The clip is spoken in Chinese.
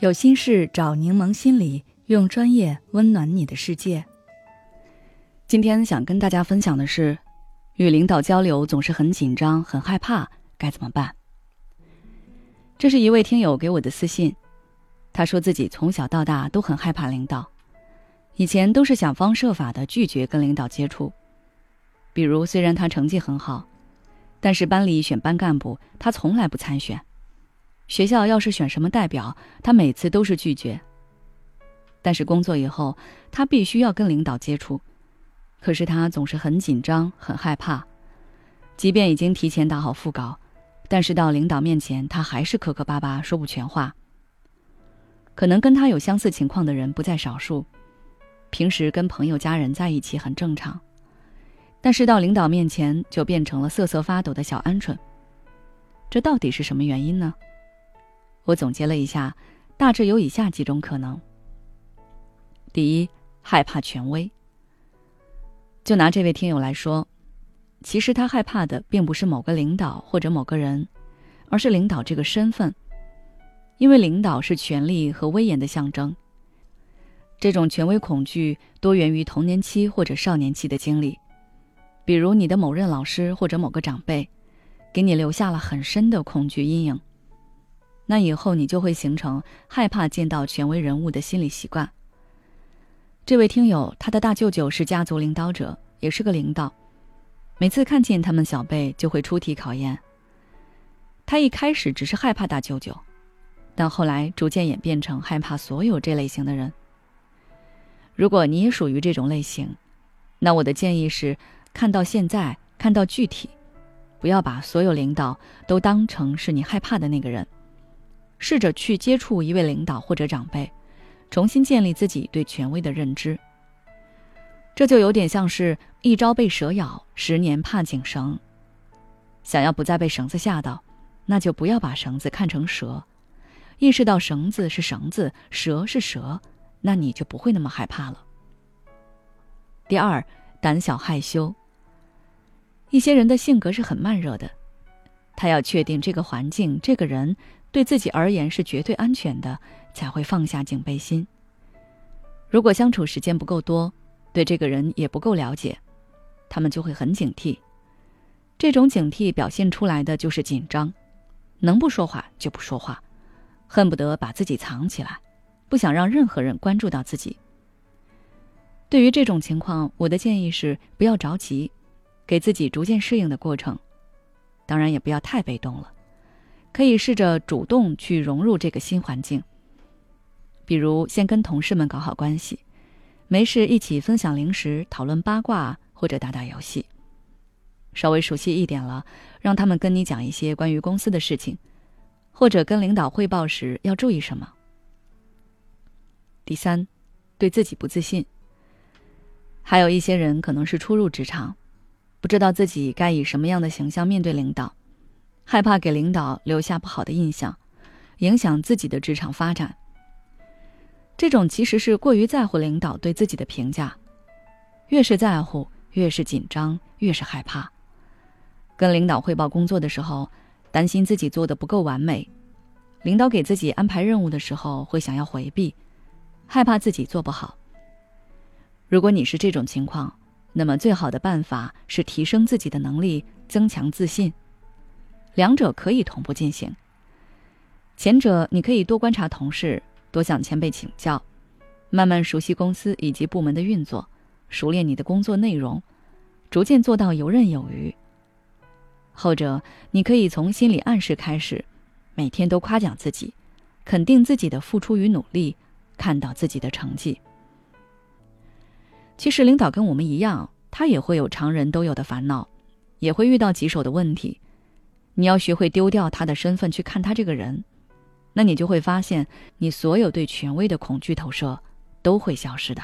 有心事找柠檬心理，用专业温暖你的世界。今天想跟大家分享的是，与领导交流总是很紧张、很害怕，该怎么办？这是一位听友给我的私信，他说自己从小到大都很害怕领导，以前都是想方设法的拒绝跟领导接触。比如，虽然他成绩很好，但是班里选班干部，他从来不参选。学校要是选什么代表，他每次都是拒绝。但是工作以后，他必须要跟领导接触，可是他总是很紧张、很害怕。即便已经提前打好副稿，但是到领导面前，他还是磕磕巴巴说不全话。可能跟他有相似情况的人不在少数，平时跟朋友、家人在一起很正常，但是到领导面前就变成了瑟瑟发抖的小鹌鹑。这到底是什么原因呢？我总结了一下，大致有以下几种可能。第一，害怕权威。就拿这位听友来说，其实他害怕的并不是某个领导或者某个人，而是领导这个身份，因为领导是权力和威严的象征。这种权威恐惧多源于童年期或者少年期的经历，比如你的某任老师或者某个长辈，给你留下了很深的恐惧阴影。那以后你就会形成害怕见到权威人物的心理习惯。这位听友，他的大舅舅是家族领导者，也是个领导，每次看见他们小辈就会出题考验。他一开始只是害怕大舅舅，但后来逐渐演变成害怕所有这类型的人。如果你也属于这种类型，那我的建议是：看到现在，看到具体，不要把所有领导都当成是你害怕的那个人。试着去接触一位领导或者长辈，重新建立自己对权威的认知。这就有点像是一朝被蛇咬，十年怕井绳。想要不再被绳子吓到，那就不要把绳子看成蛇，意识到绳子是绳子，蛇是蛇，那你就不会那么害怕了。第二，胆小害羞。一些人的性格是很慢热的，他要确定这个环境、这个人。对自己而言是绝对安全的，才会放下警备心。如果相处时间不够多，对这个人也不够了解，他们就会很警惕。这种警惕表现出来的就是紧张，能不说话就不说话，恨不得把自己藏起来，不想让任何人关注到自己。对于这种情况，我的建议是不要着急，给自己逐渐适应的过程，当然也不要太被动了。可以试着主动去融入这个新环境，比如先跟同事们搞好关系，没事一起分享零食、讨论八卦或者打打游戏。稍微熟悉一点了，让他们跟你讲一些关于公司的事情，或者跟领导汇报时要注意什么。第三，对自己不自信。还有一些人可能是初入职场，不知道自己该以什么样的形象面对领导。害怕给领导留下不好的印象，影响自己的职场发展。这种其实是过于在乎领导对自己的评价，越是在乎，越是紧张，越是害怕。跟领导汇报工作的时候，担心自己做的不够完美；领导给自己安排任务的时候，会想要回避，害怕自己做不好。如果你是这种情况，那么最好的办法是提升自己的能力，增强自信。两者可以同步进行。前者，你可以多观察同事，多向前辈请教，慢慢熟悉公司以及部门的运作，熟练你的工作内容，逐渐做到游刃有余。后者，你可以从心理暗示开始，每天都夸奖自己，肯定自己的付出与努力，看到自己的成绩。其实，领导跟我们一样，他也会有常人都有的烦恼，也会遇到棘手的问题。你要学会丢掉他的身份去看他这个人，那你就会发现，你所有对权威的恐惧投射都会消失的。